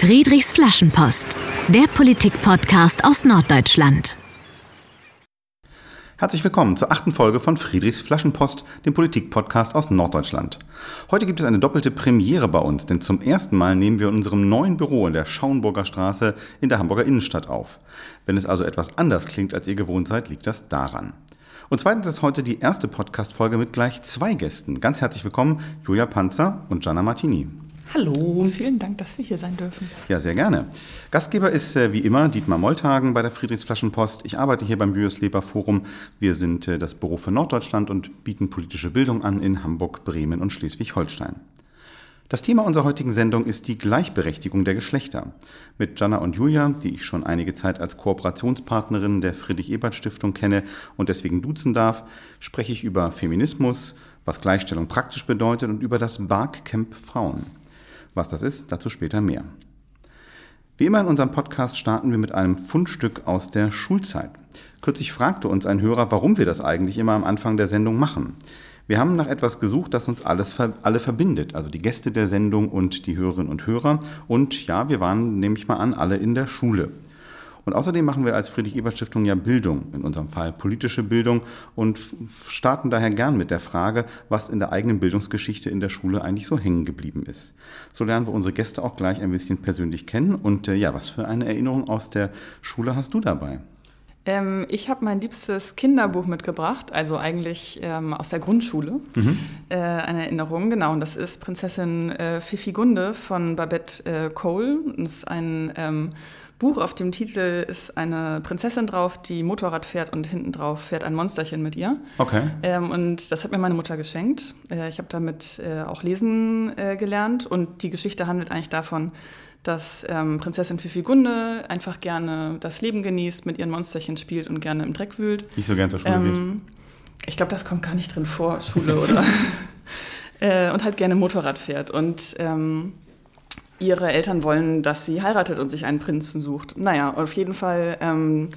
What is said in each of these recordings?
Friedrichs Flaschenpost, der Politik-Podcast aus Norddeutschland. Herzlich willkommen zur achten Folge von Friedrichs Flaschenpost, dem Politik-Podcast aus Norddeutschland. Heute gibt es eine doppelte Premiere bei uns, denn zum ersten Mal nehmen wir in unserem neuen Büro in der Schauenburger Straße in der Hamburger Innenstadt auf. Wenn es also etwas anders klingt, als ihr gewohnt seid, liegt das daran. Und zweitens ist heute die erste Podcast-Folge mit gleich zwei Gästen. Ganz herzlich willkommen, Julia Panzer und Gianna Martini. Hallo, vielen Dank, dass wir hier sein dürfen. Ja, sehr gerne. Gastgeber ist äh, wie immer Dietmar Molthagen bei der Friedrichsflaschenpost. Ich arbeite hier beim Julius Leber Forum. Wir sind äh, das Büro für Norddeutschland und bieten politische Bildung an in Hamburg, Bremen und Schleswig-Holstein. Das Thema unserer heutigen Sendung ist die Gleichberechtigung der Geschlechter. Mit Jana und Julia, die ich schon einige Zeit als Kooperationspartnerin der Friedrich-Ebert-Stiftung kenne und deswegen duzen darf, spreche ich über Feminismus, was Gleichstellung praktisch bedeutet und über das Barcamp Frauen. Was das ist, dazu später mehr. Wie immer in unserem Podcast starten wir mit einem Fundstück aus der Schulzeit. Kürzlich fragte uns ein Hörer, warum wir das eigentlich immer am Anfang der Sendung machen. Wir haben nach etwas gesucht, das uns alles, alle verbindet, also die Gäste der Sendung und die Hörerinnen und Hörer. Und ja, wir waren, nehme ich mal an, alle in der Schule. Und außerdem machen wir als Friedrich-Ebert-Stiftung ja Bildung, in unserem Fall politische Bildung und starten daher gern mit der Frage, was in der eigenen Bildungsgeschichte in der Schule eigentlich so hängen geblieben ist. So lernen wir unsere Gäste auch gleich ein bisschen persönlich kennen. Und äh, ja, was für eine Erinnerung aus der Schule hast du dabei? Ähm, ich habe mein liebstes Kinderbuch mitgebracht, also eigentlich ähm, aus der Grundschule. Mhm. Äh, eine Erinnerung, genau. Und das ist Prinzessin äh, Fifigunde von Babette äh, Cole. Das ist ein ähm, Buch. Auf dem Titel ist eine Prinzessin drauf, die Motorrad fährt und hinten drauf fährt ein Monsterchen mit ihr. Okay. Ähm, und das hat mir meine Mutter geschenkt. Äh, ich habe damit äh, auch lesen äh, gelernt und die Geschichte handelt eigentlich davon, dass ähm, Prinzessin Fifigunde einfach gerne das Leben genießt, mit ihren Monsterchen spielt und gerne im Dreck wühlt. Nicht so gern zur Schule ähm, geht. Ich glaube, das kommt gar nicht drin vor, Schule oder. äh, und halt gerne Motorrad fährt. Und ähm, ihre Eltern wollen, dass sie heiratet und sich einen Prinzen sucht. Naja, auf jeden Fall, ähm,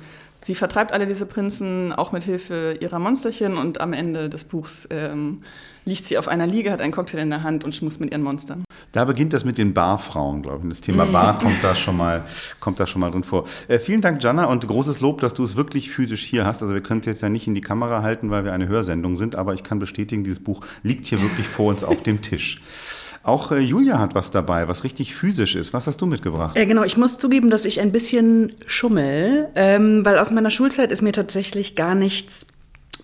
sie vertreibt alle diese Prinzen auch mit Hilfe ihrer Monsterchen und am Ende des Buchs ähm, liegt sie auf einer Liege, hat einen Cocktail in der Hand und schmust mit ihren Monstern. Da beginnt das mit den Barfrauen, glaube ich. Das Thema Bar kommt da schon mal, kommt da schon mal drin vor. Äh, vielen Dank, Jana, und großes Lob, dass du es wirklich physisch hier hast. Also wir können es jetzt ja nicht in die Kamera halten, weil wir eine Hörsendung sind, aber ich kann bestätigen, dieses Buch liegt hier wirklich vor uns auf dem Tisch. Auch äh, Julia hat was dabei, was richtig physisch ist. Was hast du mitgebracht? Äh, genau, ich muss zugeben, dass ich ein bisschen schummel, ähm, weil aus meiner Schulzeit ist mir tatsächlich gar nichts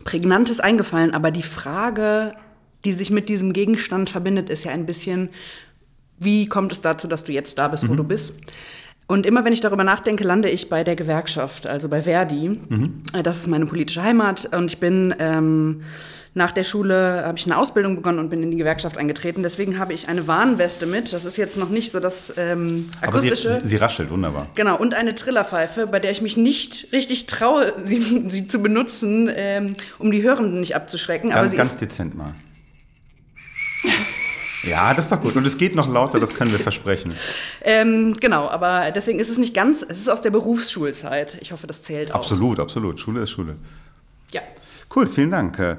Prägnantes eingefallen. Aber die Frage, die sich mit diesem Gegenstand verbindet, ist ja ein bisschen, wie kommt es dazu, dass du jetzt da bist, wo mhm. du bist? Und immer wenn ich darüber nachdenke, lande ich bei der Gewerkschaft, also bei Verdi. Mhm. Äh, das ist meine politische Heimat und ich bin ähm, nach der Schule habe ich eine Ausbildung begonnen und bin in die Gewerkschaft eingetreten. Deswegen habe ich eine Warnweste mit. Das ist jetzt noch nicht so das ähm, akustische. Aber sie, sie, raschelt, wunderbar. Genau, und eine Trillerpfeife, bei der ich mich nicht richtig traue, sie, sie zu benutzen, ähm, um die Hörenden nicht abzuschrecken. Ganz, Aber sie ganz ist dezent mal. Ja, das ist doch gut. Und es geht noch lauter, das können wir versprechen. ähm, genau, aber deswegen ist es nicht ganz, es ist aus der Berufsschulzeit. Ich hoffe, das zählt auch. Absolut, absolut. Schule ist Schule. Ja. Cool, vielen Dank.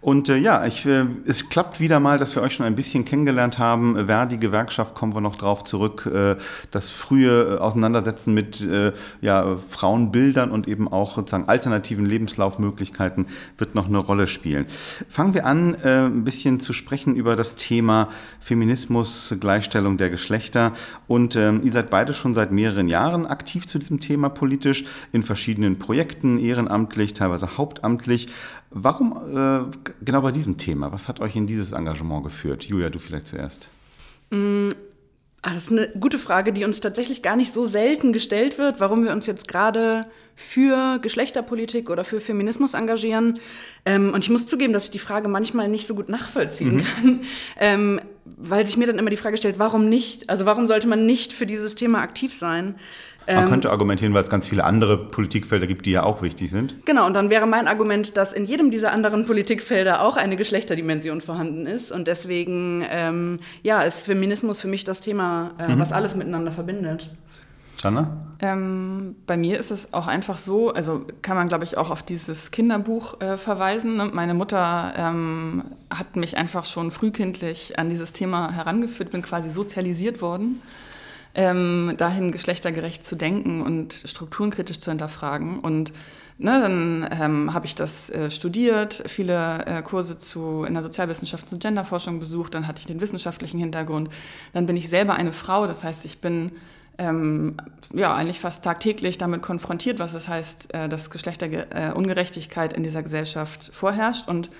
Und äh, ja, ich, äh, es klappt wieder mal, dass wir euch schon ein bisschen kennengelernt haben. Verdi Gewerkschaft kommen wir noch drauf zurück. Äh, das frühe äh, Auseinandersetzen mit äh, ja, Frauenbildern und eben auch sozusagen alternativen Lebenslaufmöglichkeiten wird noch eine Rolle spielen. Fangen wir an, äh, ein bisschen zu sprechen über das Thema Feminismus, Gleichstellung der Geschlechter. Und ähm, ihr seid beide schon seit mehreren Jahren aktiv zu diesem Thema politisch in verschiedenen Projekten, ehrenamtlich, teilweise hauptamtlich. Warum äh, genau bei diesem Thema? Was hat euch in dieses Engagement geführt? Julia, du vielleicht zuerst. Mm, ah, das ist eine gute Frage, die uns tatsächlich gar nicht so selten gestellt wird, warum wir uns jetzt gerade für Geschlechterpolitik oder für Feminismus engagieren. Ähm, und ich muss zugeben, dass ich die Frage manchmal nicht so gut nachvollziehen mhm. kann, ähm, weil sich mir dann immer die Frage stellt, warum nicht? Also warum sollte man nicht für dieses Thema aktiv sein? Man ähm, könnte argumentieren, weil es ganz viele andere Politikfelder gibt, die ja auch wichtig sind. Genau, und dann wäre mein Argument, dass in jedem dieser anderen Politikfelder auch eine Geschlechterdimension vorhanden ist. Und deswegen, ähm, ja, ist Feminismus für mich das Thema, äh, mhm. was alles miteinander verbindet. Jana? Ähm, bei mir ist es auch einfach so, also kann man, glaube ich, auch auf dieses Kinderbuch äh, verweisen. Ne? Meine Mutter ähm, hat mich einfach schon frühkindlich an dieses Thema herangeführt, bin quasi sozialisiert worden. Ähm, dahin geschlechtergerecht zu denken und strukturenkritisch zu hinterfragen. Und ne, dann ähm, habe ich das äh, studiert, viele äh, Kurse zu, in der Sozialwissenschaft zu Genderforschung besucht, dann hatte ich den wissenschaftlichen Hintergrund. Dann bin ich selber eine Frau, das heißt, ich bin ähm, ja, eigentlich fast tagtäglich damit konfrontiert, was es heißt, äh, dass Geschlechterungerechtigkeit in dieser Gesellschaft vorherrscht. Und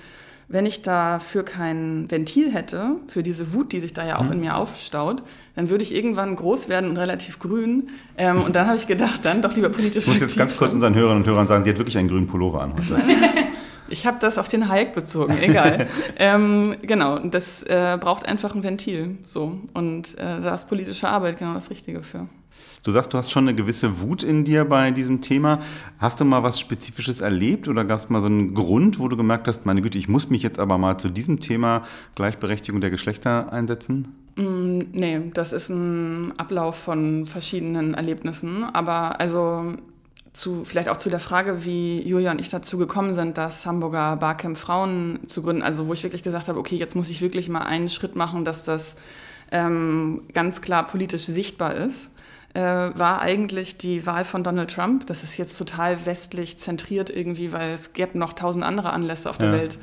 wenn ich dafür kein Ventil hätte, für diese Wut, die sich da ja auch mhm. in mir aufstaut, dann würde ich irgendwann groß werden und relativ grün. Ähm, und dann habe ich gedacht, dann doch lieber politisch. Ich muss jetzt ganz kurz unseren Hörern und Hörern sagen, sie hat wirklich einen grünen Pullover an heute. Ich habe das auf den Hayek bezogen, egal. ähm, genau, das äh, braucht einfach ein Ventil. So. Und äh, da ist politische Arbeit genau das Richtige für. Du sagst, du hast schon eine gewisse Wut in dir bei diesem Thema. Hast du mal was Spezifisches erlebt oder gab es mal so einen Grund, wo du gemerkt hast, meine Güte, ich muss mich jetzt aber mal zu diesem Thema Gleichberechtigung der Geschlechter einsetzen? Mm, nee, das ist ein Ablauf von verschiedenen Erlebnissen. Aber also zu, vielleicht auch zu der Frage, wie Julia und ich dazu gekommen sind, das Hamburger Barcamp Frauen zu gründen. Also wo ich wirklich gesagt habe, okay, jetzt muss ich wirklich mal einen Schritt machen, dass das ähm, ganz klar politisch sichtbar ist äh, war eigentlich die Wahl von Donald Trump. Das ist jetzt total westlich zentriert irgendwie, weil es gäbe noch tausend andere Anlässe auf der ja. Welt.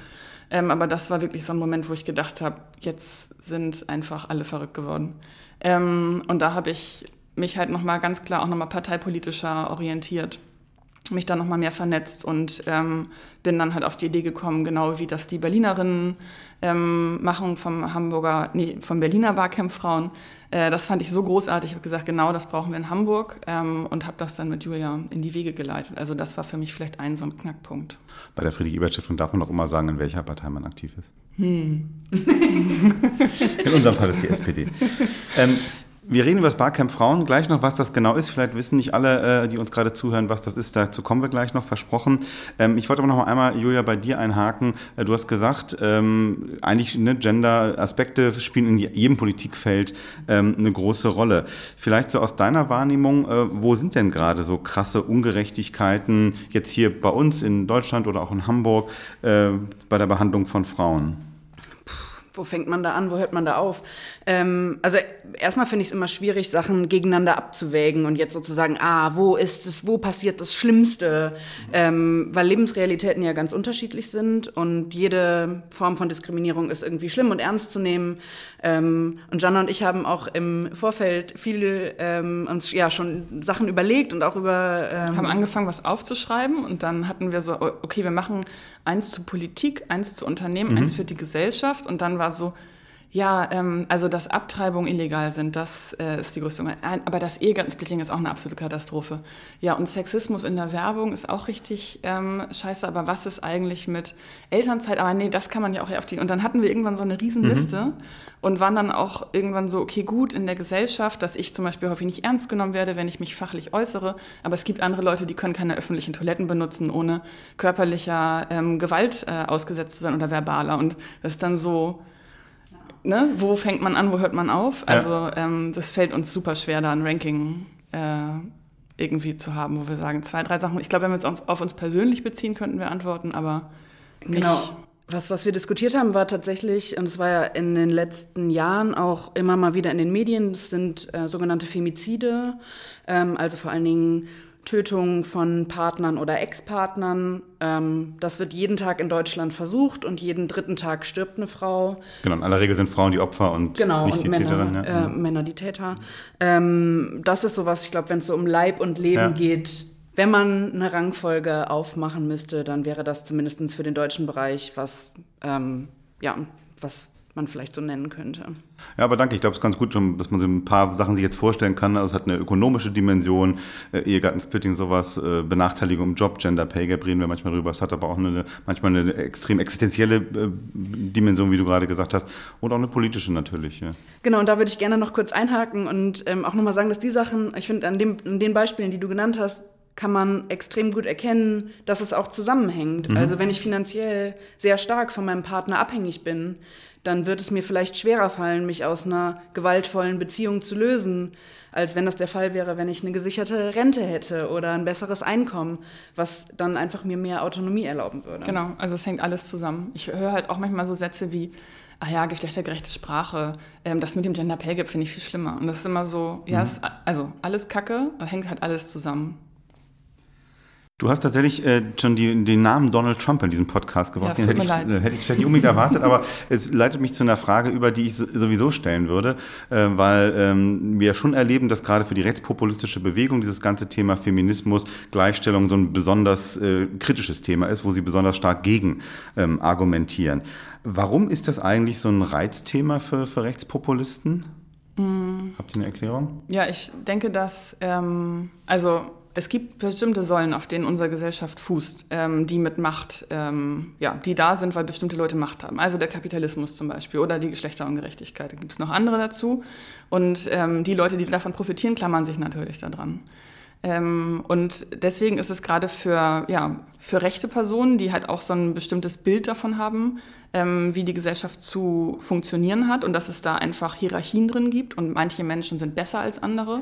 Ähm, aber das war wirklich so ein Moment, wo ich gedacht habe, jetzt sind einfach alle verrückt geworden. Ähm, und da habe ich mich halt nochmal ganz klar auch nochmal parteipolitischer orientiert mich dann nochmal mehr vernetzt und ähm, bin dann halt auf die Idee gekommen, genau wie das die Berlinerinnen ähm, machen vom Hamburger, nee, vom Berliner Barcamp Frauen. Äh, das fand ich so großartig. Ich habe gesagt, genau das brauchen wir in Hamburg ähm, und habe das dann mit Julia in die Wege geleitet. Also das war für mich vielleicht ein so ein Knackpunkt. Bei der Friedrich-Ebert-Stiftung darf man auch immer sagen, in welcher Partei man aktiv ist. Hm. in unserem Fall ist die SPD. Wir reden über das Barcamp Frauen gleich noch, was das genau ist. Vielleicht wissen nicht alle, äh, die uns gerade zuhören, was das ist. Dazu kommen wir gleich noch, versprochen. Ähm, ich wollte aber noch mal einmal, Julia, bei dir einhaken. Äh, du hast gesagt, ähm, eigentlich ne, Gender-Aspekte spielen in jedem Politikfeld ähm, eine große Rolle. Vielleicht so aus deiner Wahrnehmung, äh, wo sind denn gerade so krasse Ungerechtigkeiten jetzt hier bei uns in Deutschland oder auch in Hamburg bei der Behandlung von Frauen? Wo fängt man da an, wo hört man da auf? Ähm, also erstmal finde ich es immer schwierig, Sachen gegeneinander abzuwägen und jetzt sozusagen, ah, wo ist es, wo passiert das Schlimmste? Ähm, weil Lebensrealitäten ja ganz unterschiedlich sind und jede Form von Diskriminierung ist irgendwie schlimm und ernst zu nehmen. Ähm, und Jana und ich haben auch im Vorfeld viel ähm, uns ja schon Sachen überlegt und auch über ähm, haben angefangen, was aufzuschreiben und dann hatten wir so, okay, wir machen eins zu Politik, eins zu Unternehmen, mhm. eins für die Gesellschaft und dann war so ja, ähm, also dass Abtreibungen illegal sind, das äh, ist die größte. Aber das Ehegattensplitting ist auch eine absolute Katastrophe. Ja, und Sexismus in der Werbung ist auch richtig ähm, scheiße. Aber was ist eigentlich mit Elternzeit? Aber nee, das kann man ja auch auf die. Und dann hatten wir irgendwann so eine Riesenliste mhm. und waren dann auch irgendwann so, okay, gut in der Gesellschaft, dass ich zum Beispiel häufig nicht ernst genommen werde, wenn ich mich fachlich äußere. Aber es gibt andere Leute, die können keine öffentlichen Toiletten benutzen, ohne körperlicher ähm, Gewalt äh, ausgesetzt zu sein oder verbaler. Und das ist dann so ne, wo fängt man an, wo hört man auf? Also ja. ähm, das fällt uns super schwer, da ein Ranking äh, irgendwie zu haben, wo wir sagen, zwei, drei Sachen. Ich glaube, wenn wir es auf uns persönlich beziehen, könnten wir antworten, aber nicht. Genau. Was, was wir diskutiert haben, war tatsächlich, und es war ja in den letzten Jahren auch immer mal wieder in den Medien, das sind äh, sogenannte Femizide, ähm, also vor allen Dingen Tötung von Partnern oder Ex-Partnern. Ähm, das wird jeden Tag in Deutschland versucht und jeden dritten Tag stirbt eine Frau. Genau, in aller Regel sind Frauen die Opfer und genau, nicht und die Männer, Täterin. Ja. Äh, Männer die Täter. Ähm, das ist sowas, ich glaube, wenn es so um Leib und Leben ja. geht, wenn man eine Rangfolge aufmachen müsste, dann wäre das zumindest für den deutschen Bereich was, ähm, ja, was man vielleicht so nennen könnte. Ja, aber danke. Ich glaube, es ist ganz gut, dass man so ein paar Sachen sich jetzt vorstellen kann. Also es hat eine ökonomische Dimension, äh, Ehegattensplitting, sowas, äh, Benachteiligung im Job, Gender Pay Gap reden wir manchmal drüber. Es hat aber auch eine, manchmal eine extrem existenzielle äh, Dimension, wie du gerade gesagt hast, und auch eine politische natürlich. Ja. Genau, und da würde ich gerne noch kurz einhaken und ähm, auch nochmal sagen, dass die Sachen, ich finde, an, an den Beispielen, die du genannt hast, kann man extrem gut erkennen, dass es auch zusammenhängt. Mhm. Also wenn ich finanziell sehr stark von meinem Partner abhängig bin, dann wird es mir vielleicht schwerer fallen, mich aus einer gewaltvollen Beziehung zu lösen, als wenn das der Fall wäre, wenn ich eine gesicherte Rente hätte oder ein besseres Einkommen, was dann einfach mir mehr Autonomie erlauben würde. Genau, also es hängt alles zusammen. Ich höre halt auch manchmal so Sätze wie, ah ja, geschlechtergerechte Sprache, ähm, das mit dem Gender Pay Gap finde ich viel schlimmer. Und das ist immer so, ja, mhm. ist, also alles Kacke, hängt halt alles zusammen. Du hast tatsächlich äh, schon die, den Namen Donald Trump in diesem Podcast gebracht. Ja, den hätte ich, äh, hätte ich vielleicht nicht unbedingt erwartet, aber es leitet mich zu einer Frage über, die ich sowieso stellen würde, äh, weil ähm, wir schon erleben, dass gerade für die rechtspopulistische Bewegung dieses ganze Thema Feminismus, Gleichstellung so ein besonders äh, kritisches Thema ist, wo sie besonders stark gegen ähm, argumentieren. Warum ist das eigentlich so ein Reizthema für, für Rechtspopulisten? Mhm. Habt ihr eine Erklärung? Ja, ich denke, dass, ähm, also es gibt bestimmte Säulen, auf denen unsere Gesellschaft fußt, ähm, die mit Macht, ähm, ja, die da sind, weil bestimmte Leute Macht haben. Also der Kapitalismus zum Beispiel oder die Geschlechterungerechtigkeit. Da gibt es noch andere dazu. Und ähm, die Leute, die davon profitieren, klammern sich natürlich daran. Ähm, und deswegen ist es gerade für, ja, für rechte Personen, die halt auch so ein bestimmtes Bild davon haben, ähm, wie die Gesellschaft zu funktionieren hat und dass es da einfach Hierarchien drin gibt und manche Menschen sind besser als andere,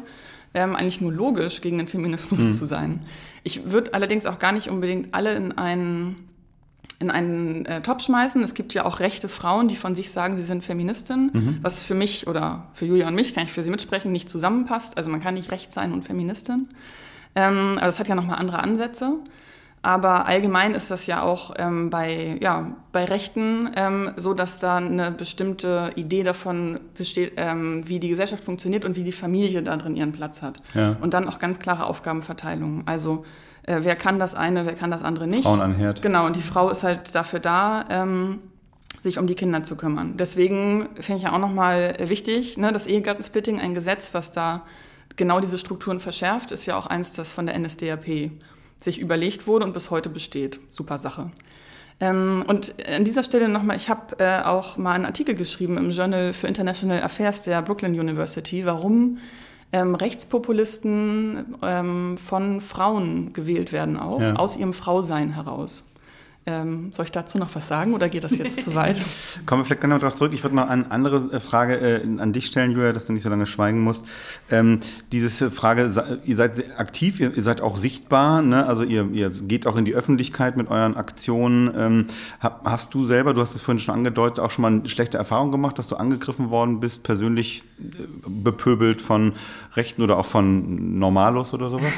ähm, eigentlich nur logisch, gegen den Feminismus mhm. zu sein. Ich würde allerdings auch gar nicht unbedingt alle in einen in einen äh, Topf schmeißen. Es gibt ja auch rechte Frauen, die von sich sagen, sie sind Feministin, mhm. was für mich oder für Julia und mich, kann ich für sie mitsprechen, nicht zusammenpasst. Also man kann nicht recht sein und Feministin. Ähm, aber es hat ja nochmal andere Ansätze. Aber allgemein ist das ja auch ähm, bei, ja, bei Rechten ähm, so, dass da eine bestimmte Idee davon besteht, ähm, wie die Gesellschaft funktioniert und wie die Familie da drin ihren Platz hat. Ja. Und dann auch ganz klare Aufgabenverteilung. Also äh, wer kann das eine, wer kann das andere nicht. Frauen an Herd. Genau, und die Frau ist halt dafür da, ähm, sich um die Kinder zu kümmern. Deswegen finde ich ja auch nochmal wichtig, ne, das Ehegattensplitting, ein Gesetz, was da genau diese Strukturen verschärft, ist ja auch eins, das von der NSDAP sich überlegt wurde und bis heute besteht. Super Sache. Ähm, und an dieser Stelle nochmal, ich habe äh, auch mal einen Artikel geschrieben im Journal for International Affairs der Brooklyn University, warum ähm, Rechtspopulisten ähm, von Frauen gewählt werden auch, ja. aus ihrem Frausein heraus. Ähm, soll ich dazu noch was sagen oder geht das jetzt zu weit? Kommen wir vielleicht gerne noch darauf zurück. Ich würde noch eine andere äh, Frage äh, an dich stellen, Julia, dass du nicht so lange schweigen musst. Ähm, diese Frage, ihr seid aktiv, ihr, ihr seid auch sichtbar, ne? also ihr, ihr, geht auch in die Öffentlichkeit mit euren Aktionen. Ähm, hast du selber, du hast es vorhin schon angedeutet, auch schon mal eine schlechte Erfahrung gemacht, dass du angegriffen worden bist, persönlich äh, bepöbelt von Rechten oder auch von Normalos oder sowas?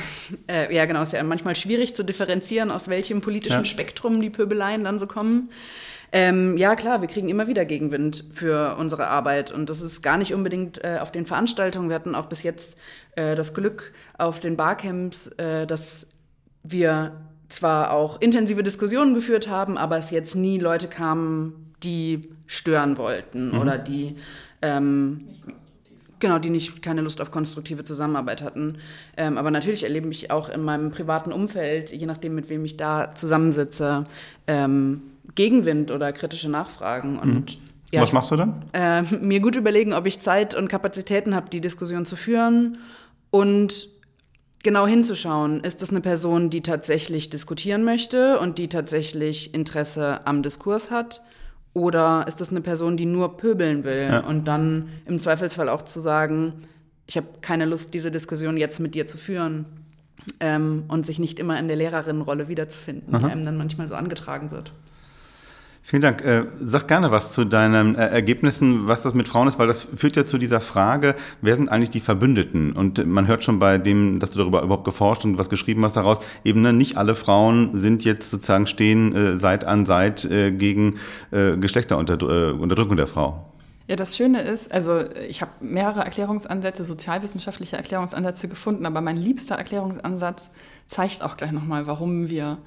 Äh, ja, genau. Es ist ja manchmal schwierig zu differenzieren, aus welchem politischen ja. Spektrum die Pöbeleien dann so kommen. Ähm, ja, klar, wir kriegen immer wieder Gegenwind für unsere Arbeit. Und das ist gar nicht unbedingt äh, auf den Veranstaltungen. Wir hatten auch bis jetzt äh, das Glück auf den Barcamps, äh, dass wir zwar auch intensive Diskussionen geführt haben, aber es jetzt nie Leute kamen, die stören wollten mhm. oder die ähm, Genau, die nicht keine Lust auf konstruktive Zusammenarbeit hatten. Ähm, aber natürlich erlebe ich auch in meinem privaten Umfeld, je nachdem, mit wem ich da zusammensitze, ähm, Gegenwind oder kritische Nachfragen. Und mhm. ja, Was machst du dann? Äh, mir gut überlegen, ob ich Zeit und Kapazitäten habe, die Diskussion zu führen und genau hinzuschauen, ist das eine Person, die tatsächlich diskutieren möchte und die tatsächlich Interesse am Diskurs hat oder ist das eine Person, die nur pöbeln will? Ja. Und dann im Zweifelsfall auch zu sagen, ich habe keine Lust, diese Diskussion jetzt mit dir zu führen. Ähm, und sich nicht immer in der Lehrerinnenrolle wiederzufinden, Aha. die einem dann manchmal so angetragen wird. Vielen Dank. Äh, sag gerne was zu deinen äh, Ergebnissen, was das mit Frauen ist, weil das führt ja zu dieser Frage, wer sind eigentlich die Verbündeten? Und man hört schon bei dem, dass du darüber überhaupt geforscht und was geschrieben hast daraus, eben ne, nicht alle Frauen sind jetzt sozusagen stehen äh, Seit an Seit äh, gegen äh, Geschlechterunterdrückung äh, der Frau. Ja, das Schöne ist, also ich habe mehrere Erklärungsansätze, sozialwissenschaftliche Erklärungsansätze gefunden, aber mein liebster Erklärungsansatz zeigt auch gleich nochmal, warum wir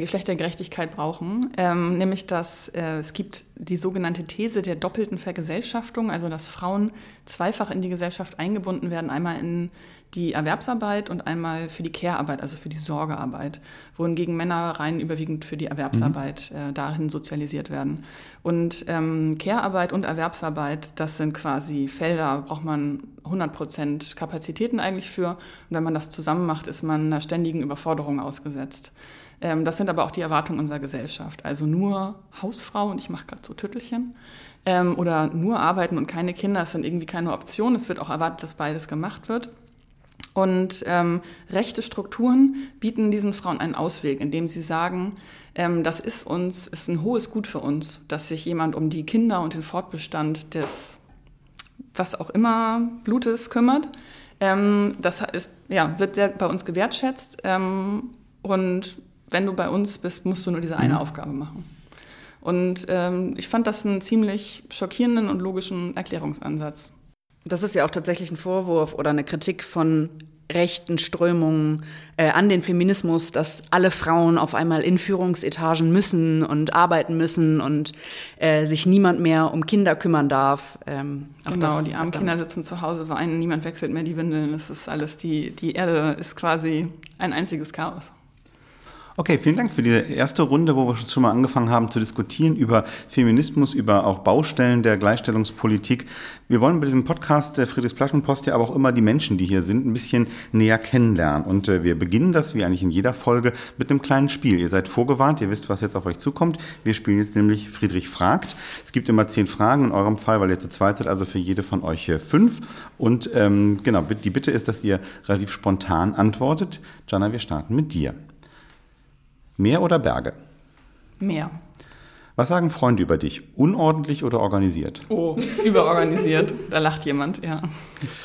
Geschlechtergerechtigkeit brauchen, ähm, nämlich dass äh, es gibt die sogenannte These der doppelten Vergesellschaftung, also dass Frauen zweifach in die Gesellschaft eingebunden werden, einmal in die Erwerbsarbeit und einmal für die Care-Arbeit, also für die Sorgearbeit, wohingegen Männer rein überwiegend für die Erwerbsarbeit mhm. äh, dahin sozialisiert werden. Und ähm, Care-Arbeit und Erwerbsarbeit, das sind quasi Felder, braucht man 100 Prozent Kapazitäten eigentlich für. Und wenn man das zusammen macht, ist man einer ständigen Überforderung ausgesetzt. Ähm, das sind aber auch die Erwartungen unserer Gesellschaft. Also nur Hausfrau, und ich mache gerade so Tüttelchen, ähm, oder nur arbeiten und keine Kinder, das sind irgendwie keine Option. Es wird auch erwartet, dass beides gemacht wird. Und ähm, rechte Strukturen bieten diesen Frauen einen Ausweg, indem sie sagen, ähm, das ist uns, ist ein hohes Gut für uns, dass sich jemand um die Kinder und den Fortbestand des, was auch immer, Blutes kümmert. Ähm, das ist, ja, wird sehr bei uns gewertschätzt. Ähm, und wenn du bei uns bist, musst du nur diese eine mhm. Aufgabe machen. Und ähm, ich fand das einen ziemlich schockierenden und logischen Erklärungsansatz. Das ist ja auch tatsächlich ein Vorwurf oder eine Kritik von rechten Strömungen äh, an den Feminismus, dass alle Frauen auf einmal in Führungsetagen müssen und arbeiten müssen und äh, sich niemand mehr um Kinder kümmern darf. Ähm, genau, die armen Kinder sitzen zu Hause, weinen, niemand wechselt mehr die Windeln. Das ist alles, die, die Erde ist quasi ein einziges Chaos. Okay, vielen Dank für die erste Runde, wo wir schon mal angefangen haben zu diskutieren über Feminismus, über auch Baustellen der Gleichstellungspolitik. Wir wollen bei diesem Podcast der Friedrichs Flaschenpost ja aber auch immer die Menschen, die hier sind, ein bisschen näher kennenlernen. Und äh, wir beginnen das, wie eigentlich in jeder Folge, mit einem kleinen Spiel. Ihr seid vorgewarnt, ihr wisst, was jetzt auf euch zukommt. Wir spielen jetzt nämlich Friedrich fragt. Es gibt immer zehn Fragen in eurem Fall, weil ihr zu zweit seid, also für jede von euch fünf. Und ähm, genau, die Bitte ist, dass ihr relativ spontan antwortet. Jana, wir starten mit dir. Meer oder Berge? Meer. Was sagen Freunde über dich? Unordentlich oder organisiert? Oh, überorganisiert. da lacht jemand, ja.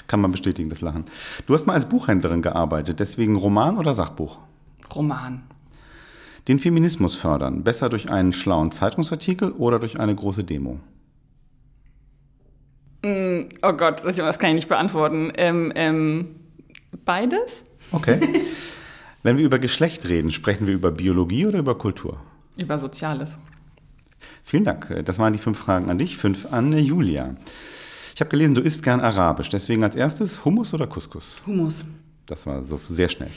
Kann man bestätigen, das Lachen. Du hast mal als Buchhändlerin gearbeitet, deswegen Roman oder Sachbuch? Roman. Den Feminismus fördern, besser durch einen schlauen Zeitungsartikel oder durch eine große Demo? Mm, oh Gott, das kann ich nicht beantworten. Ähm, ähm, beides? Okay. Wenn wir über Geschlecht reden, sprechen wir über Biologie oder über Kultur? Über Soziales. Vielen Dank. Das waren die fünf Fragen an dich, fünf an Julia. Ich habe gelesen, du isst gern Arabisch. Deswegen als erstes Hummus oder Couscous? Hummus. Das war so sehr schnell.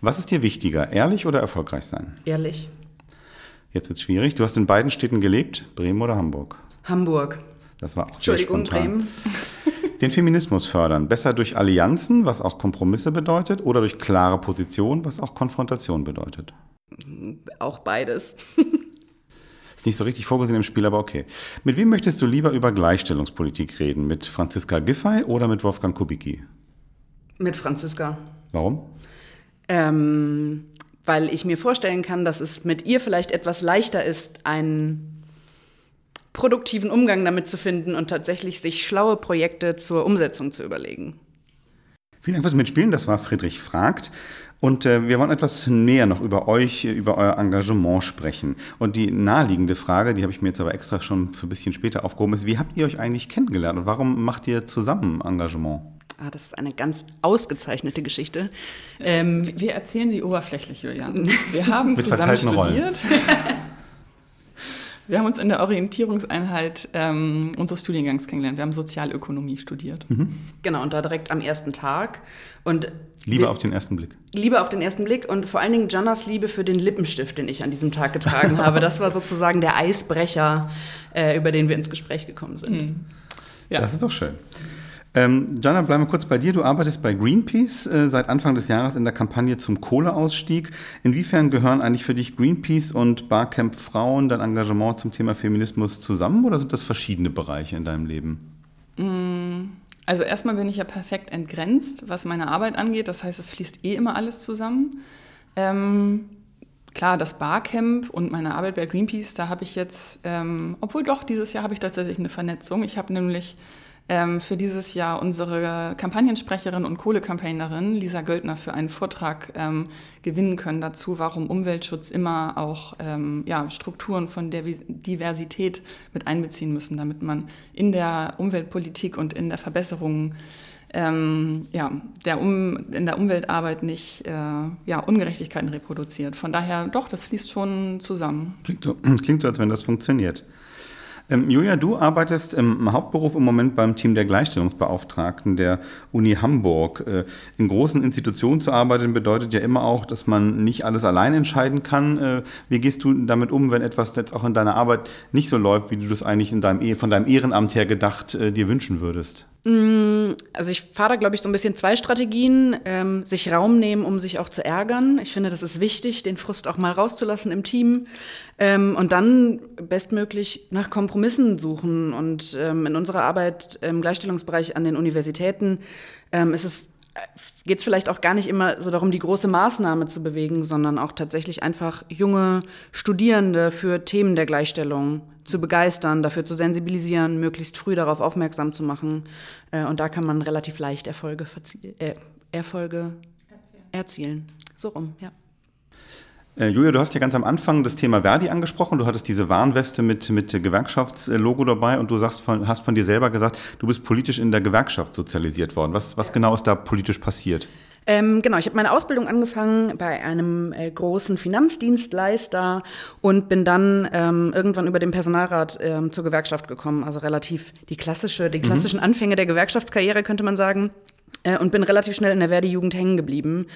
Was ist dir wichtiger, ehrlich oder erfolgreich sein? Ehrlich. Jetzt wird es schwierig. Du hast in beiden Städten gelebt, Bremen oder Hamburg? Hamburg. Das war auch sehr spontan. Bremen. Den Feminismus fördern. Besser durch Allianzen, was auch Kompromisse bedeutet, oder durch klare Position, was auch Konfrontation bedeutet? Auch beides. Ist nicht so richtig vorgesehen im Spiel, aber okay. Mit wem möchtest du lieber über Gleichstellungspolitik reden? Mit Franziska Giffey oder mit Wolfgang Kubicki? Mit Franziska. Warum? Ähm, weil ich mir vorstellen kann, dass es mit ihr vielleicht etwas leichter ist, ein produktiven Umgang damit zu finden und tatsächlich sich schlaue Projekte zur Umsetzung zu überlegen. Vielen Dank fürs Mitspielen. Das war Friedrich Fragt. Und äh, wir wollen etwas näher noch über euch, über euer Engagement sprechen. Und die naheliegende Frage, die habe ich mir jetzt aber extra schon für ein bisschen später aufgehoben, ist, wie habt ihr euch eigentlich kennengelernt und warum macht ihr zusammen Engagement? Ah, das ist eine ganz ausgezeichnete Geschichte. Ähm, wir erzählen sie oberflächlich, Julian. Wir haben zusammen studiert. Wir haben uns in der Orientierungseinheit ähm, unseres Studiengangs kennengelernt. Wir haben Sozialökonomie studiert. Mhm. Genau, und da direkt am ersten Tag. Und Liebe auf den ersten Blick. Liebe auf den ersten Blick und vor allen Dingen Jannas Liebe für den Lippenstift, den ich an diesem Tag getragen habe. Das war sozusagen der Eisbrecher, äh, über den wir ins Gespräch gekommen sind. Mhm. Ja. Das ist doch schön. Ähm, Jana, bleiben wir kurz bei dir. Du arbeitest bei Greenpeace äh, seit Anfang des Jahres in der Kampagne zum Kohleausstieg. Inwiefern gehören eigentlich für dich Greenpeace und Barcamp Frauen, dein Engagement zum Thema Feminismus zusammen oder sind das verschiedene Bereiche in deinem Leben? Mm, also erstmal bin ich ja perfekt entgrenzt, was meine Arbeit angeht. Das heißt, es fließt eh immer alles zusammen. Ähm, klar, das Barcamp und meine Arbeit bei Greenpeace, da habe ich jetzt, ähm, obwohl doch, dieses Jahr habe ich tatsächlich eine Vernetzung. Ich habe nämlich ähm, für dieses Jahr unsere Kampagnensprecherin und Kohlekampagnerin Lisa Göldner für einen Vortrag ähm, gewinnen können dazu, warum Umweltschutz immer auch ähm, ja, Strukturen von der Diversität mit einbeziehen müssen, damit man in der Umweltpolitik und in der Verbesserung ähm, ja, der um, in der Umweltarbeit nicht äh, ja, Ungerechtigkeiten reproduziert. Von daher, doch, das fließt schon zusammen. Klingt so, klingt so als wenn das funktioniert. Ähm, Julia, du arbeitest im Hauptberuf im Moment beim Team der Gleichstellungsbeauftragten der Uni Hamburg. Äh, in großen Institutionen zu arbeiten bedeutet ja immer auch, dass man nicht alles allein entscheiden kann. Äh, wie gehst du damit um, wenn etwas jetzt auch in deiner Arbeit nicht so läuft, wie du das eigentlich in deinem, von deinem Ehrenamt her gedacht äh, dir wünschen würdest? Mm, also ich fahre da, glaube ich, so ein bisschen zwei Strategien. Ähm, sich Raum nehmen, um sich auch zu ärgern. Ich finde, das ist wichtig, den Frust auch mal rauszulassen im Team. Ähm, und dann bestmöglich nach Kompromissen suchen. Und ähm, in unserer Arbeit im Gleichstellungsbereich an den Universitäten ähm, ist es geht es vielleicht auch gar nicht immer so darum, die große Maßnahme zu bewegen, sondern auch tatsächlich einfach junge Studierende für Themen der Gleichstellung zu begeistern, dafür zu sensibilisieren, möglichst früh darauf aufmerksam zu machen. Äh, und da kann man relativ leicht Erfolge, äh, Erfolge erzielen. erzielen. So rum, ja. Äh, Julia, du hast ja ganz am Anfang das Thema Verdi angesprochen. Du hattest diese Warnweste mit, mit Gewerkschaftslogo dabei und du sagst von, hast von dir selber gesagt, du bist politisch in der Gewerkschaft sozialisiert worden. Was, was genau ist da politisch passiert? Ähm, genau, ich habe meine Ausbildung angefangen bei einem äh, großen Finanzdienstleister und bin dann ähm, irgendwann über den Personalrat ähm, zur Gewerkschaft gekommen. Also relativ die klassische, die mhm. klassischen mhm. Anfänge der Gewerkschaftskarriere könnte man sagen. Äh, und bin relativ schnell in der Verdi-Jugend hängen geblieben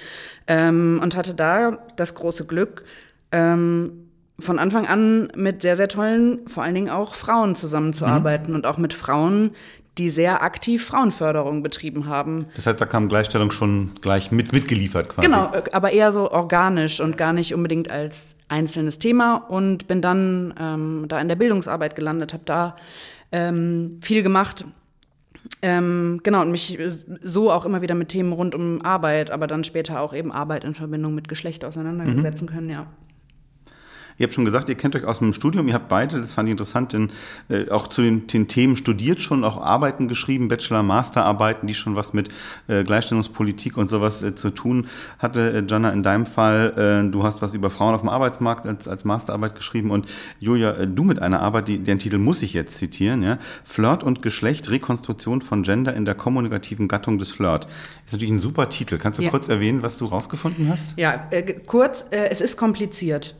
ähm, und hatte da das große Glück, ähm, von Anfang an mit sehr, sehr tollen, vor allen Dingen auch Frauen zusammenzuarbeiten mhm. und auch mit Frauen, die sehr aktiv Frauenförderung betrieben haben. Das heißt, da kam Gleichstellung schon gleich mit, mitgeliefert quasi. Genau, äh, aber eher so organisch und gar nicht unbedingt als einzelnes Thema und bin dann ähm, da in der Bildungsarbeit gelandet, habe da ähm, viel gemacht ähm, genau, und mich so auch immer wieder mit Themen rund um Arbeit, aber dann später auch eben Arbeit in Verbindung mit Geschlecht auseinandersetzen mhm. können, ja. Ihr habt schon gesagt, ihr kennt euch aus dem Studium, ihr habt beide, das fand ich interessant, denn, äh, auch zu den, den, Themen studiert schon, auch Arbeiten geschrieben, Bachelor-, Masterarbeiten, die schon was mit äh, Gleichstellungspolitik und sowas äh, zu tun hatte. Äh, Jana, in deinem Fall, äh, du hast was über Frauen auf dem Arbeitsmarkt als, als Masterarbeit geschrieben und Julia, äh, du mit einer Arbeit, die, deren Titel muss ich jetzt zitieren, ja? Flirt und Geschlecht, Rekonstruktion von Gender in der kommunikativen Gattung des Flirt. Ist natürlich ein super Titel. Kannst du ja. kurz erwähnen, was du rausgefunden hast? Ja, kurz, es ist kompliziert.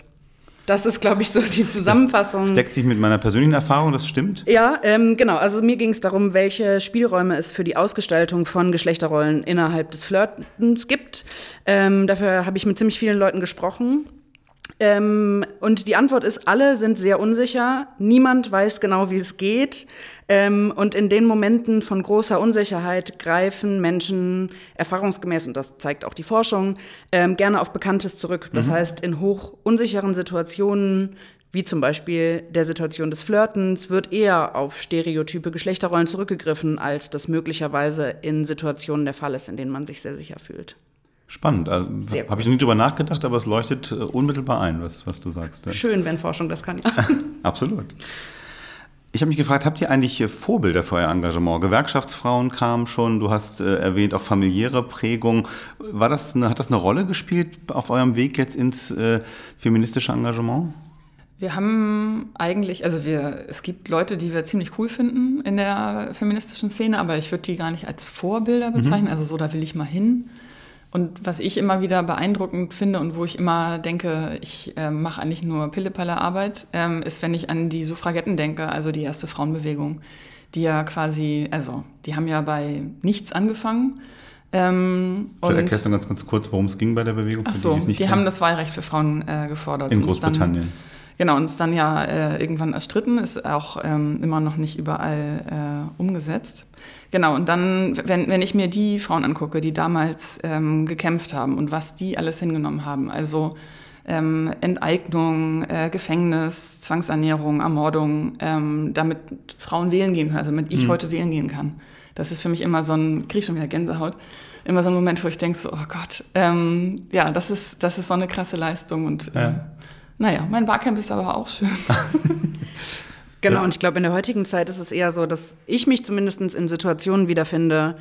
Das ist, glaube ich, so die Zusammenfassung. Das deckt sich mit meiner persönlichen Erfahrung, das stimmt? Ja, ähm, genau. Also mir ging es darum, welche Spielräume es für die Ausgestaltung von Geschlechterrollen innerhalb des Flirtens gibt. Ähm, dafür habe ich mit ziemlich vielen Leuten gesprochen. Ähm, und die Antwort ist, alle sind sehr unsicher. Niemand weiß genau, wie es geht. Ähm, und in den Momenten von großer Unsicherheit greifen Menschen erfahrungsgemäß, und das zeigt auch die Forschung, ähm, gerne auf Bekanntes zurück. Das mhm. heißt, in hoch unsicheren Situationen wie zum Beispiel der Situation des Flirtens, wird eher auf stereotype Geschlechterrollen zurückgegriffen, als das möglicherweise in Situationen der Fall ist, in denen man sich sehr sicher fühlt. Spannend. Also, Habe ich noch nie drüber nachgedacht, aber es leuchtet äh, unmittelbar ein, was, was du sagst. Schön, wenn Forschung das kann, ja. Absolut. Ich habe mich gefragt, habt ihr eigentlich äh, Vorbilder für euer Engagement? Gewerkschaftsfrauen kamen schon, du hast äh, erwähnt auch familiäre Prägung. War das eine, hat das eine Rolle gespielt auf eurem Weg jetzt ins äh, feministische Engagement? Wir haben eigentlich, also wir, es gibt Leute, die wir ziemlich cool finden in der feministischen Szene, aber ich würde die gar nicht als Vorbilder bezeichnen. Mhm. Also so, da will ich mal hin. Und was ich immer wieder beeindruckend finde und wo ich immer denke, ich äh, mache eigentlich nur Pillepalle-Arbeit, ähm, ist, wenn ich an die Suffragetten denke, also die erste Frauenbewegung, die ja quasi, also die haben ja bei nichts angefangen. Ähm, Vielleicht erklärst du ganz, ganz kurz, worum es ging bei der Bewegung? Ach so, die, die haben das Wahlrecht für Frauen äh, gefordert. In Großbritannien. Genau, und es dann ja äh, irgendwann erstritten, ist auch ähm, immer noch nicht überall äh, umgesetzt. Genau, und dann, wenn, wenn ich mir die Frauen angucke, die damals ähm, gekämpft haben und was die alles hingenommen haben, also ähm, Enteignung, äh, Gefängnis, Zwangsernährung, Ermordung, ähm, damit Frauen wählen gehen können, also damit ich mhm. heute wählen gehen kann. Das ist für mich immer so ein, krieg schon wieder Gänsehaut, immer so ein Moment, wo ich denke so, oh Gott, ähm, ja, das ist, das ist so eine krasse Leistung und äh, ja. Naja, mein Barcamp ist aber auch schön. Genau, ja. und ich glaube, in der heutigen Zeit ist es eher so, dass ich mich zumindest in Situationen wiederfinde,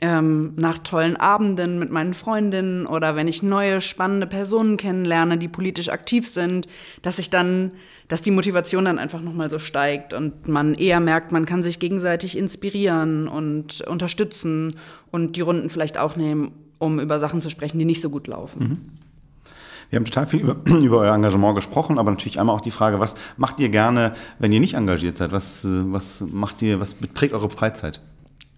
ähm, nach tollen Abenden mit meinen Freundinnen oder wenn ich neue spannende Personen kennenlerne, die politisch aktiv sind, dass ich dann, dass die Motivation dann einfach nochmal so steigt und man eher merkt, man kann sich gegenseitig inspirieren und unterstützen und die Runden vielleicht auch nehmen, um über Sachen zu sprechen, die nicht so gut laufen. Mhm. Wir haben total viel über, über euer Engagement gesprochen, aber natürlich einmal auch die Frage, was macht ihr gerne, wenn ihr nicht engagiert seid? Was, äh, was macht ihr, was beträgt eure Freizeit?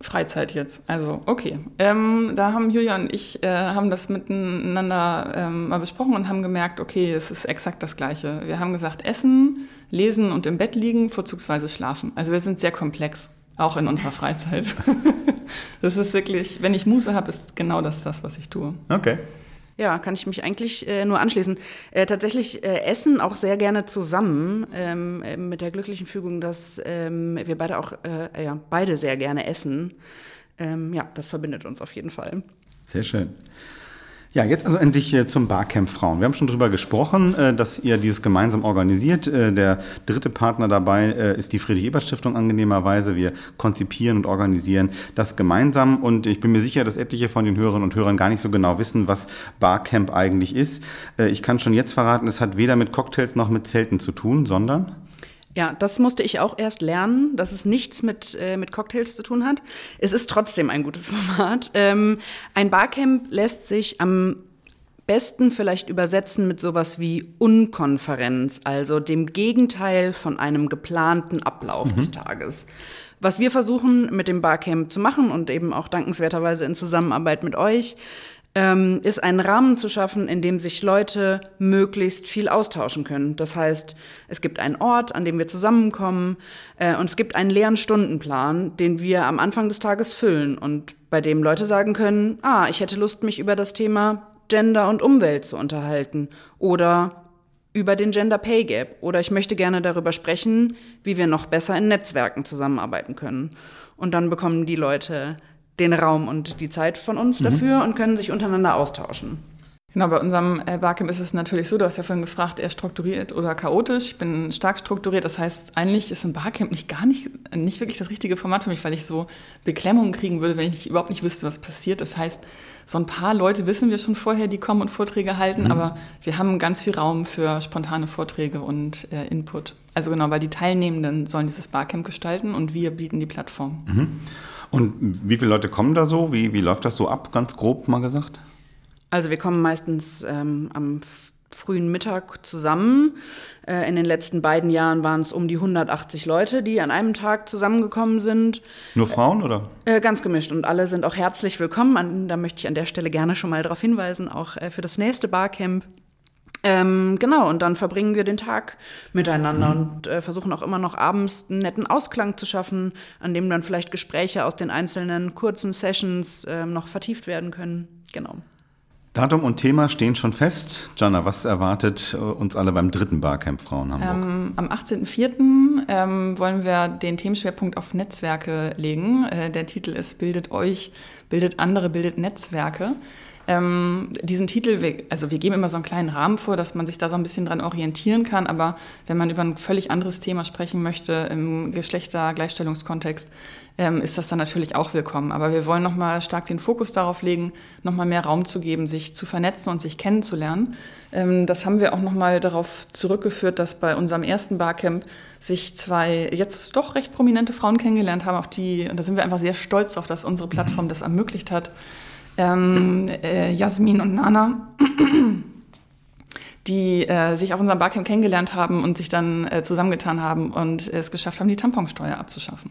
Freizeit jetzt. Also, okay. Ähm, da haben Julia und ich äh, haben das miteinander ähm, mal besprochen und haben gemerkt, okay, es ist exakt das Gleiche. Wir haben gesagt, essen, lesen und im Bett liegen, vorzugsweise schlafen. Also wir sind sehr komplex, auch in unserer Freizeit. das ist wirklich, wenn ich Muße habe, ist genau das das, was ich tue. Okay. Ja, kann ich mich eigentlich äh, nur anschließen. Äh, tatsächlich äh, essen auch sehr gerne zusammen ähm, mit der glücklichen Fügung, dass ähm, wir beide auch äh, ja, beide sehr gerne essen. ähm, ja, das verbindet uns auf jeden Fall. Sehr schön. Ja, jetzt also endlich äh, zum Barcamp Frauen. Wir haben schon darüber gesprochen, äh, dass ihr dieses gemeinsam organisiert. Äh, der dritte Partner dabei ist die Friedrich-Ebert-Stiftung angenehmerweise. Wir konzipieren und organisieren das gemeinsam und ich bin mir sicher, dass etliche von den Hörerinnen und Hörern gar nicht so genau wissen, was Barcamp eigentlich ist. Ich kann schon jetzt verraten, es hat weder mit Cocktails noch mit Zelten zu tun, sondern ja, das musste ich auch erst lernen, dass es nichts mit, äh, mit Cocktails zu tun hat. Es ist trotzdem ein gutes Format. Ähm, ein Barcamp lässt sich am besten vielleicht übersetzen mit sowas wie Unkonferenz, also dem Gegenteil von einem geplanten Ablauf mhm. des Tages. Was wir versuchen mit dem Barcamp zu machen und eben auch dankenswerterweise in Zusammenarbeit mit euch, ähm, ist einen Rahmen zu schaffen, in dem sich Leute möglichst viel austauschen können. Das heißt, es gibt einen Ort, an dem wir zusammenkommen äh, und es gibt einen leeren Stundenplan, den wir am Anfang des Tages füllen und bei dem Leute sagen können, ah, ich hätte Lust, mich über das Thema Gender und Umwelt zu unterhalten oder über den Gender Pay Gap oder ich möchte gerne darüber sprechen, wie wir noch besser in Netzwerken zusammenarbeiten können. Und dann bekommen die Leute den Raum und die Zeit von uns mhm. dafür und können sich untereinander austauschen. Genau, bei unserem äh, Barcamp ist es natürlich so, du hast ja vorhin gefragt, eher strukturiert oder chaotisch. Ich bin stark strukturiert, das heißt, eigentlich ist ein Barcamp nicht gar nicht, nicht wirklich das richtige Format für mich, weil ich so Beklemmungen kriegen würde, wenn ich nicht, überhaupt nicht wüsste, was passiert. Das heißt, so ein paar Leute wissen wir schon vorher, die kommen und Vorträge halten, mhm. aber wir haben ganz viel Raum für spontane Vorträge und äh, Input. Also genau, weil die Teilnehmenden sollen dieses Barcamp gestalten und wir bieten die Plattform. Mhm. Und wie viele Leute kommen da so? Wie, wie läuft das so ab, ganz grob mal gesagt? Also wir kommen meistens ähm, am frühen Mittag zusammen. Äh, in den letzten beiden Jahren waren es um die 180 Leute, die an einem Tag zusammengekommen sind. Nur Frauen oder? Äh, ganz gemischt und alle sind auch herzlich willkommen. An, da möchte ich an der Stelle gerne schon mal darauf hinweisen, auch äh, für das nächste Barcamp. Ähm, genau, und dann verbringen wir den Tag miteinander mhm. und äh, versuchen auch immer noch abends einen netten Ausklang zu schaffen, an dem dann vielleicht Gespräche aus den einzelnen kurzen Sessions äh, noch vertieft werden können. Genau. Datum und Thema stehen schon fest. Jana, was erwartet äh, uns alle beim dritten Barcamp Frauen Hamburg? Ähm, am 18.04. Ähm, wollen wir den Themenschwerpunkt auf Netzwerke legen. Äh, der Titel ist Bildet euch, bildet andere, bildet Netzwerke ähm, diesen Titel, also wir geben immer so einen kleinen Rahmen vor, dass man sich da so ein bisschen dran orientieren kann, aber wenn man über ein völlig anderes Thema sprechen möchte im Geschlechtergleichstellungskontext, ähm, ist das dann natürlich auch willkommen. Aber wir wollen nochmal stark den Fokus darauf legen, nochmal mehr Raum zu geben, sich zu vernetzen und sich kennenzulernen. Ähm, das haben wir auch nochmal darauf zurückgeführt, dass bei unserem ersten Barcamp sich zwei jetzt doch recht prominente Frauen kennengelernt haben, auf die, und da sind wir einfach sehr stolz auf, dass unsere Plattform das ermöglicht hat ähm, äh, Jasmin und Nana, die äh, sich auf unserem Barcamp kennengelernt haben und sich dann äh, zusammengetan haben und es geschafft haben, die Tamponsteuer abzuschaffen.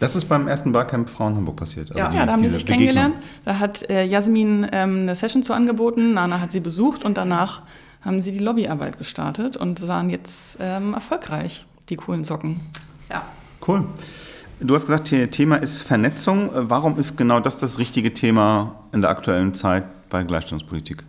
Das ist beim ersten Barcamp Frauen Hamburg passiert. Also ja, die, ja, da haben sie sich Begegnung. kennengelernt. Da hat äh, Jasmin ähm, eine Session zu angeboten, Nana hat sie besucht und danach haben sie die Lobbyarbeit gestartet und waren jetzt ähm, erfolgreich, die coolen Socken. Ja. Cool. Du hast gesagt, Thema ist Vernetzung. Warum ist genau das das richtige Thema in der aktuellen Zeit bei Gleichstellungspolitik?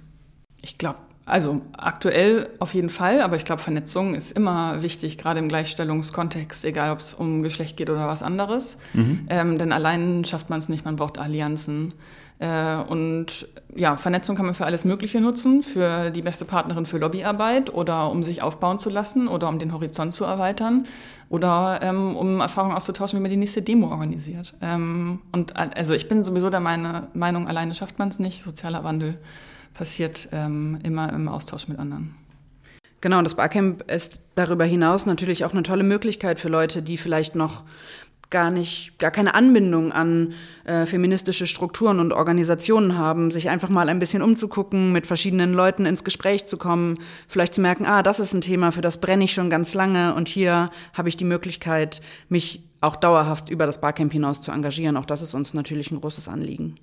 Ich glaube, also aktuell auf jeden Fall, aber ich glaube, Vernetzung ist immer wichtig, gerade im Gleichstellungskontext, egal ob es um Geschlecht geht oder was anderes. Mhm. Ähm, denn allein schafft man es nicht, man braucht Allianzen. Äh, und ja, Vernetzung kann man für alles Mögliche nutzen, für die beste Partnerin für Lobbyarbeit oder um sich aufbauen zu lassen oder um den Horizont zu erweitern oder ähm, um Erfahrungen auszutauschen, wie man die nächste Demo organisiert. Ähm, und also ich bin sowieso der meine, Meinung, alleine schafft man es nicht. Sozialer Wandel passiert ähm, immer im Austausch mit anderen. Genau, und das Barcamp ist darüber hinaus natürlich auch eine tolle Möglichkeit für Leute, die vielleicht noch gar nicht, gar keine Anbindung an äh, feministische Strukturen und Organisationen haben, sich einfach mal ein bisschen umzugucken, mit verschiedenen Leuten ins Gespräch zu kommen, vielleicht zu merken, ah, das ist ein Thema, für das brenne ich schon ganz lange und hier habe ich die Möglichkeit, mich auch dauerhaft über das Barcamp hinaus zu engagieren. Auch das ist uns natürlich ein großes Anliegen.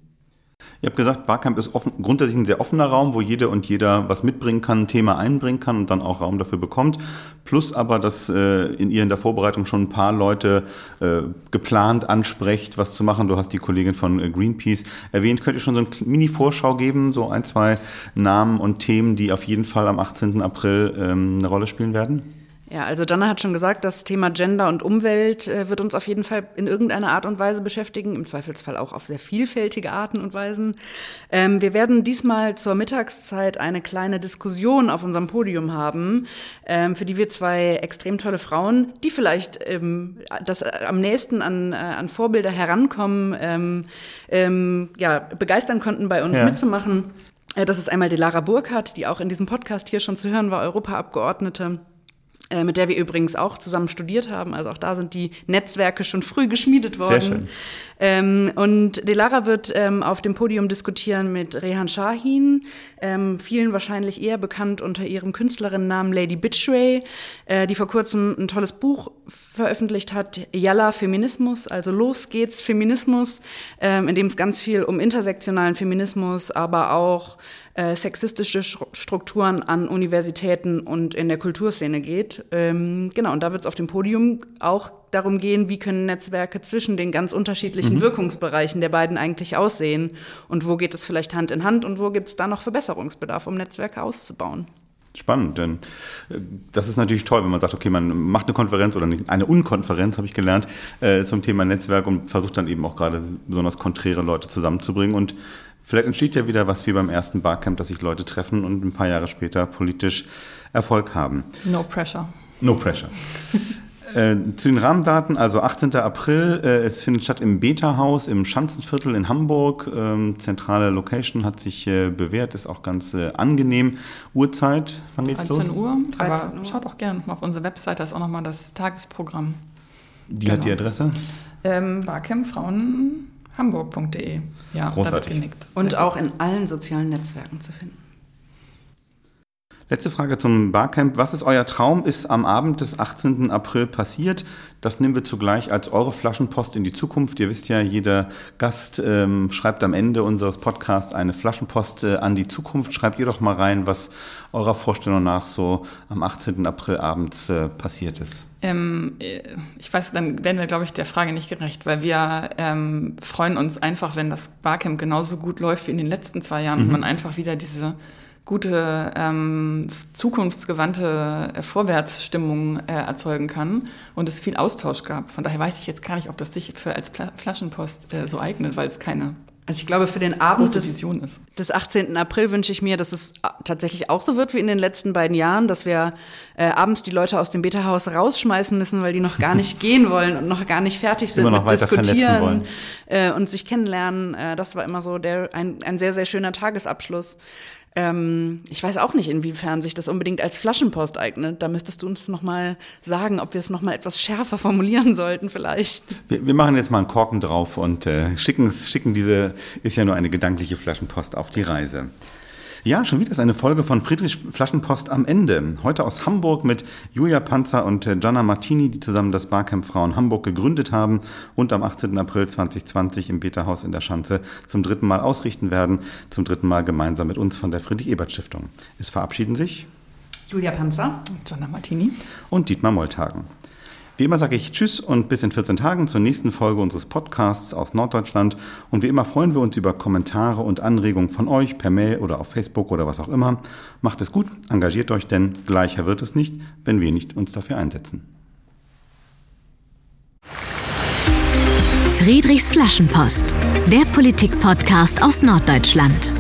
Ihr habt gesagt, Barcamp ist offen, grundsätzlich ein sehr offener Raum, wo jede und jeder was mitbringen kann, ein Thema einbringen kann und dann auch Raum dafür bekommt. Plus aber, dass äh, in ihr in der Vorbereitung schon ein paar Leute äh, geplant ansprecht, was zu machen. Du hast die Kollegin von äh, Greenpeace erwähnt. Könnt ihr schon so eine Mini-Vorschau geben, so ein, zwei Namen und Themen, die auf jeden Fall am 18. April ähm, eine Rolle spielen werden? Ja, also Jana hat schon gesagt, das Thema Gender und Umwelt äh, wird uns auf jeden Fall in irgendeiner Art und Weise beschäftigen, im Zweifelsfall auch auf sehr vielfältige Arten und Weisen. Ähm, wir werden diesmal zur Mittagszeit eine kleine Diskussion auf unserem Podium haben, ähm, für die wir zwei extrem tolle Frauen, die vielleicht ähm, das äh, am nächsten an, äh, an Vorbilder herankommen, ähm, ähm, ja, begeistern konnten, bei uns ja. mitzumachen. Äh, das ist einmal die Lara Burkhardt, die auch in diesem Podcast hier schon zu hören war, Europaabgeordnete. Äh, mit der wir übrigens auch zusammen studiert haben. Also auch da sind die Netzwerke schon früh geschmiedet worden. Sehr schön. Ähm, und Delara wird ähm, auf dem Podium diskutieren mit Rehan Shahin, ähm, vielen wahrscheinlich eher bekannt unter ihrem Künstlerinnennamen Lady Bitchray, äh, die vor kurzem ein tolles Buch veröffentlicht hat, Yalla Feminismus, also Los geht's Feminismus, ähm, in dem es ganz viel um intersektionalen Feminismus, aber auch äh, sexistische Strukturen an Universitäten und in der Kulturszene geht. Ähm, genau, und da wird es auf dem Podium auch darum gehen, wie können Netzwerke zwischen den ganz unterschiedlichen mhm. Wirkungsbereichen der beiden eigentlich aussehen und wo geht es vielleicht Hand in Hand und wo gibt es da noch Verbesserungsbedarf, um Netzwerke auszubauen. Spannend, denn äh, das ist natürlich toll, wenn man sagt, okay, man macht eine Konferenz oder eine Unkonferenz, habe ich gelernt, äh, zum Thema Netzwerk und versucht dann eben auch gerade besonders konträre Leute zusammenzubringen. Und vielleicht entsteht ja wieder was wie beim ersten Barcamp, dass sich Leute treffen und ein paar Jahre später politisch Erfolg haben. No pressure. No pressure. Äh, zu den Rahmendaten, also 18. April, äh, es findet statt im Beta-Haus im Schanzenviertel in Hamburg. Ähm, zentrale Location hat sich äh, bewährt, ist auch ganz äh, angenehm. Uhrzeit, wann geht's 13 los? Uhr, 13 aber Uhr. schaut auch gerne nochmal auf unsere Website, da ist auch nochmal das Tagesprogramm. Die genau. hat die genau. Adresse? Ähm, Barcampfrauenhamburg.de. Ja, Großartig. da wird genickt. Und auch in allen sozialen Netzwerken zu finden. Letzte Frage zum Barcamp. Was ist euer Traum? Ist am Abend des 18. April passiert? Das nehmen wir zugleich als eure Flaschenpost in die Zukunft. Ihr wisst ja, jeder Gast ähm, schreibt am Ende unseres Podcasts eine Flaschenpost äh, an die Zukunft. Schreibt ihr doch mal rein, was eurer Vorstellung nach so am 18. April abends äh, passiert ist. Ähm, äh, ich weiß, dann werden wir, glaube ich, der Frage nicht gerecht, weil wir ähm, freuen uns einfach, wenn das Barcamp genauso gut läuft wie in den letzten zwei Jahren mhm. und man einfach wieder diese gute, ähm, zukunftsgewandte äh, Vorwärtsstimmung äh, erzeugen kann und es viel Austausch gab. Von daher weiß ich jetzt gar nicht, ob das sich für als Pla Flaschenpost äh, so eignet, weil es keine also ich glaube, für den Abend des, des, 18. April wünsche ich mir, dass es äh, tatsächlich auch so wird wie in den letzten beiden Jahren, dass wir äh, abends die Leute aus dem Beta-Haus rausschmeißen müssen, weil die noch gar nicht gehen wollen und noch gar nicht fertig sind immer noch mit Diskutieren äh, und sich kennenlernen. Äh, das war immer so der, ein, ein sehr, sehr schöner Tagesabschluss. Ähm, ich weiß auch nicht, inwiefern sich das unbedingt als Flaschenpost eignet. Da müsstest du uns noch mal sagen, ob wir es noch mal etwas schärfer formulieren sollten vielleicht. Wir, wir machen jetzt mal einen Korken drauf und äh, schicken, schicken diese, ist ja nur eine gedankliche Flaschenpost auf die Reise. Ja, schon wieder ist eine Folge von Friedrich Flaschenpost am Ende. Heute aus Hamburg mit Julia Panzer und Gianna Martini, die zusammen das Barcamp Frauen Hamburg gegründet haben und am 18. April 2020 im Beta-Haus in der Schanze zum dritten Mal ausrichten werden. Zum dritten Mal gemeinsam mit uns von der Friedrich-Ebert-Stiftung. Es verabschieden sich Julia Panzer, Gianna Martini und Dietmar Molltagen. Wie immer sage ich Tschüss und bis in 14 Tagen zur nächsten Folge unseres Podcasts aus Norddeutschland. Und wie immer freuen wir uns über Kommentare und Anregungen von euch per Mail oder auf Facebook oder was auch immer. Macht es gut, engagiert euch, denn gleicher wird es nicht, wenn wir nicht uns dafür einsetzen. Friedrichs Flaschenpost, der Politik-Podcast aus Norddeutschland.